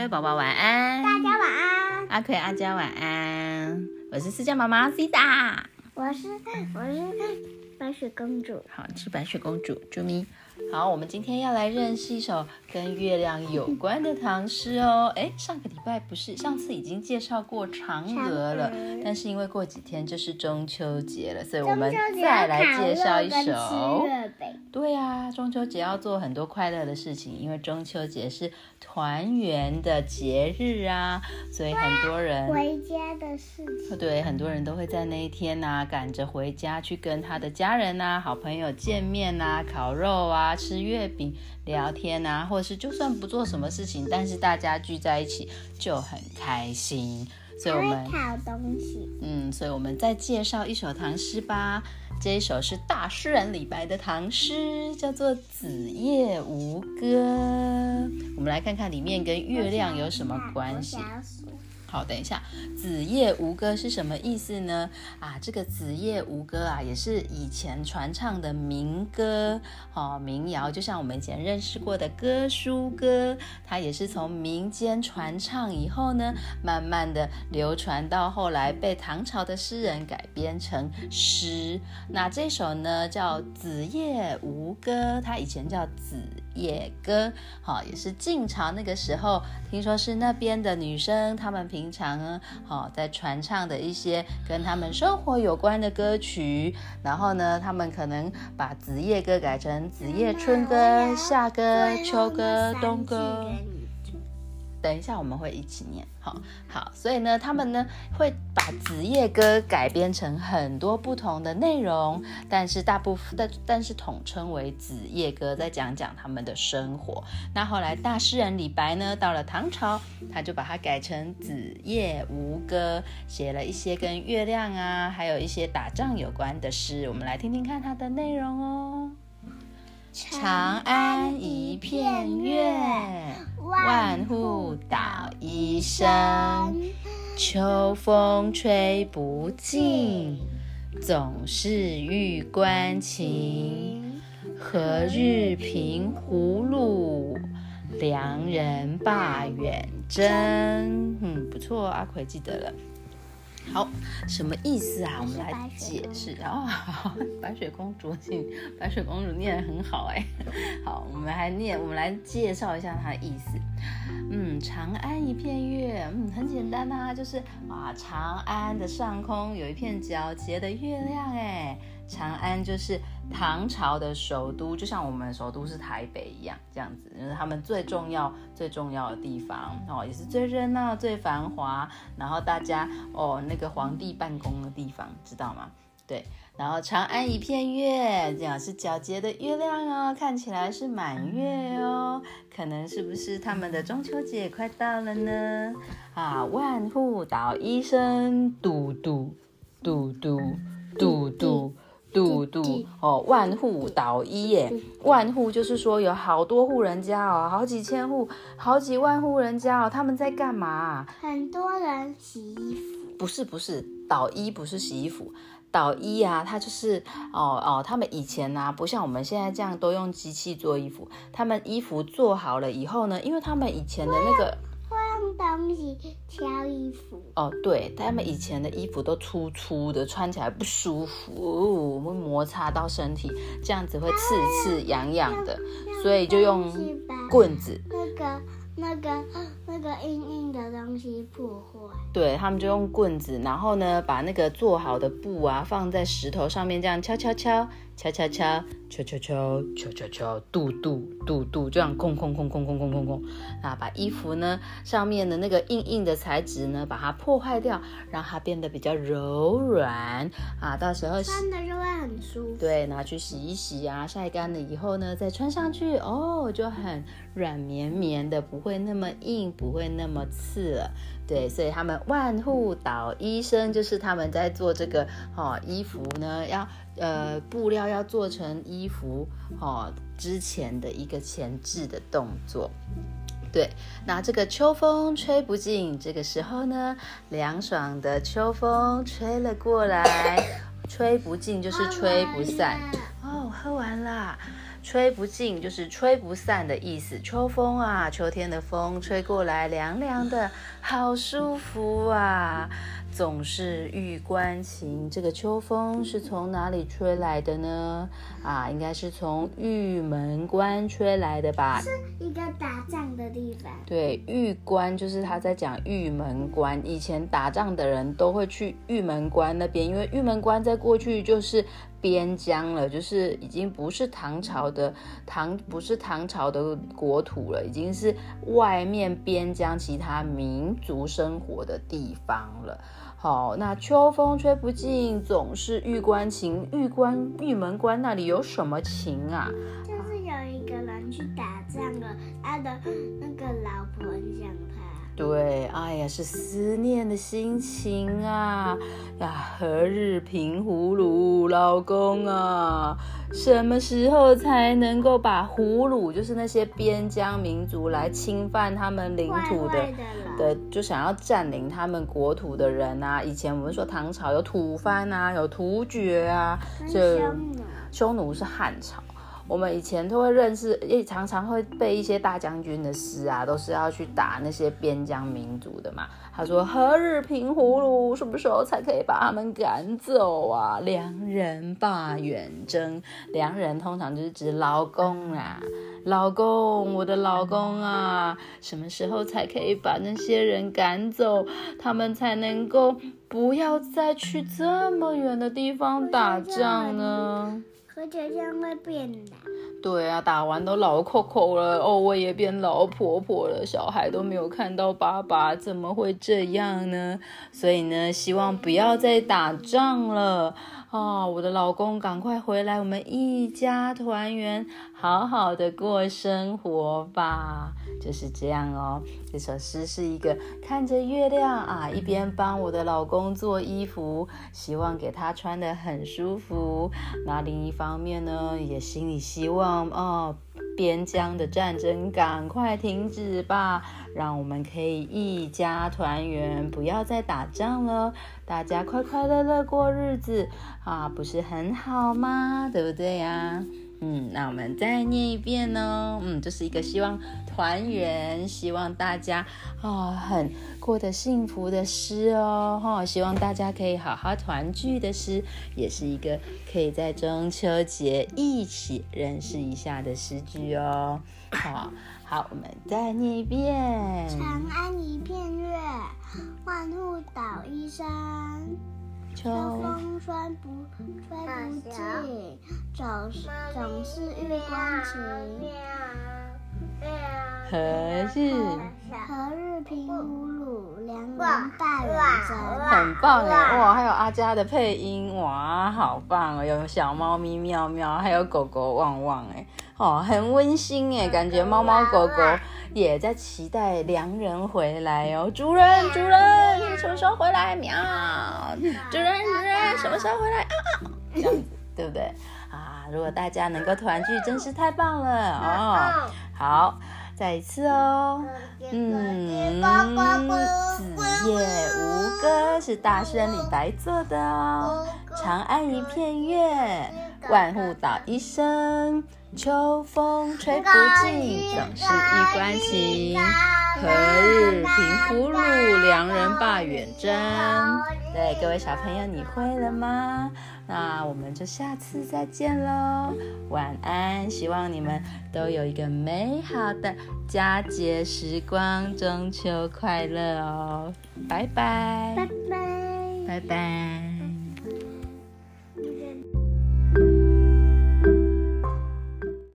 各位宝宝晚安，大家晚安。阿奎阿佳晚安，我是思佳妈妈 C 大，我是我是白雪公主。好，你是白雪公主，啾咪。好，我们今天要来认识一首跟月亮有关的唐诗哦。哎，上个礼拜不是上次已经介绍过嫦娥了，但是因为过几天就是中秋节了，所以我们再来介绍一首。对啊，中秋节要做很多快乐的事情，因为中秋节是团圆的节日啊，所以很多人回家的事情。对，很多人都会在那一天呐，赶着回家去跟他的家人呐、好朋友见面呐，烤肉啊。吃月饼、聊天啊，或者是就算不做什么事情，但是大家聚在一起就很开心。所以我们烤东西。嗯，所以我们再介绍一首唐诗吧。这一首是大诗人李白的唐诗，叫做《子夜吴歌》。我们来看看里面跟月亮有什么关系。好，等一下，《子夜吴歌》是什么意思呢？啊，这个《子夜吴歌》啊，也是以前传唱的民歌，哦，民谣，就像我们以前认识过的歌书歌，它也是从民间传唱以后呢，慢慢的流传到后来被唐朝的诗人改编成诗。那这首呢叫《子夜吴歌》，它以前叫《子夜歌》，好，也是晋朝那个时候，听说是那边的女生，她们平。平常呢，好在传唱的一些跟他们生活有关的歌曲，然后呢，他们可能把子夜歌改成子夜春歌、夏歌、秋歌、冬歌。等一下，我们会一起念，好好，所以呢，他们呢会把《子夜歌》改编成很多不同的内容，但是大部分但但是统称为《子夜歌》，再讲讲他们的生活。那后来大诗人李白呢，到了唐朝，他就把它改成《子夜吴歌》，写了一些跟月亮啊，还有一些打仗有关的诗。我们来听听看它的内容哦。长安一片月，万户捣衣声。秋风吹不尽，总是玉关情。何日平胡虏，良人罢远征？嗯，不错，阿奎记得了。好，什么意思啊？我们来解释哦。白雪公主，请白雪公主念得很好哎。好，我们来念，我们来介绍一下它的意思。嗯，长安一片月，嗯，很简单呐，就是啊，长安的上空有一片皎洁的月亮哎。长安就是唐朝的首都，就像我们首都是台北一样，这样子，就是他们最重要、最重要的地方哦，也是最热闹、最繁华，然后大家哦，那个皇帝办公的地方，知道吗？对，然后长安一片月，这样是皎洁的月亮哦，看起来是满月哦，可能是不是他们的中秋节快到了呢？啊，万户捣衣声，嘟嘟嘟嘟嘟嘟。嘟嘟哦，万户捣衣耶，万户就是说有好多户人家哦，好几千户，好几万户人家哦，他们在干嘛？很多人洗衣服。不是不是，捣衣不是洗衣服，捣衣啊，它就是哦哦，他们以前呢，不像我们现在这样都用机器做衣服，他们衣服做好了以后呢，因为他们以前的那个。东西挑衣服哦，对他们以前的衣服都粗粗的，穿起来不舒服，会摩擦到身体，这样子会刺刺痒痒的，所以就用棍子。那个、那个、那个硬硬的东西破坏。对他们就用棍子，然后呢，把那个做好的布啊放在石头上面，这样敲敲敲。敲敲敲敲敲敲敲敲敲，嘟嘟嘟嘟，这样空空空空空空空空啊！把衣服呢上面的那个硬硬的材质呢，把它破坏掉，让它变得比较柔软啊！到时候穿的就会很舒服。对，拿去洗一洗啊，晒干了以后呢，再穿上去哦，就很软绵绵的，不会那么硬，不会那么刺了。对，所以他们万户岛医生，就是他们在做这个哦衣服呢，要。呃，布料要做成衣服哦，之前的一个前置的动作。对，那这个秋风吹不尽，这个时候呢，凉爽的秋风吹了过来，吹不尽就是吹不散。哦，喝完了，吹不尽就是吹不散的意思。秋风啊，秋天的风吹过来，凉凉的，好舒服啊。总是玉关情，这个秋风是从哪里吹来的呢？啊，应该是从玉门关吹来的吧？是一个打仗的地方。对，玉关就是他在讲玉门关，以前打仗的人都会去玉门关那边，因为玉门关在过去就是边疆了，就是已经不是唐朝的唐，不是唐朝的国土了，已经是外面边疆其他民族生活的地方了。好，那秋风吹不尽，总是玉关情。玉关玉门关那里有什么情啊？就是有一个人去打仗了，他的那个老婆很想他。对，哎呀，是思念的心情啊呀！何日平葫芦，老公啊？什么时候才能够把葫芦，就是那些边疆民族来侵犯他们领土的的，就想要占领他们国土的人啊？以前我们说唐朝有吐蕃啊，有突厥啊，就匈奴是汉朝。我们以前都会认识，也常常会背一些大将军的诗啊，都是要去打那些边疆民族的嘛。他说：“何日平葫芦？什么时候才可以把他们赶走啊？”良人罢远征，良人通常就是指老公啊，老公，我的老公啊，什么时候才可以把那些人赶走，他们才能够不要再去这么远的地方打仗呢？而且这样会变的。对啊，打完都老扣扣了哦，我也变老婆婆了，小孩都没有看到爸爸，怎么会这样呢？所以呢，希望不要再打仗了哦！我的老公赶快回来，我们一家团圆，好好的过生活吧。就是这样哦。这首诗是一个看着月亮啊，一边帮我的老公做衣服，希望给他穿得很舒服。那另一方面呢，也心里希望哦，边疆的战争赶快停止吧，让我们可以一家团圆，不要再打仗了，大家快快乐乐过日子啊，不是很好吗？对不对呀？嗯，那我们再念一遍呢。嗯，这是一个希望团圆，希望大家啊很过得幸福的诗哦。哈，希望大家可以好好团聚的诗，也是一个可以在中秋节一起认识一下的诗句哦。好，好，我们再念一遍。长安一片月，万户捣衣衫。秋风吹不吹不尽，总是总是玉关情。何日何日平葫芦，良人罢远征。很棒哎，哇！还有阿佳的配音，哇，好棒哦！有小猫咪喵喵，还有狗狗旺旺，哎，哦，很温馨哎，感觉猫猫狗狗也在期待良人回来哦。主人，主人，什么时候回来？喵！主人，主人，什么时候回来？啊啊！这样子，对不对？啊，如果大家能够团聚，真是太棒了哦。好。再一次哦，嗯，子夜吴歌是大诗人李白做的哦。长安一片月，万户捣衣声。秋风吹不尽，总是玉关情。何日平胡虏，良人罢远征。对，各位小朋友，你会了吗？那我们就下次再见喽，晚安！希望你们都有一个美好的佳节时光，中秋快乐哦！拜拜，拜拜，拜拜。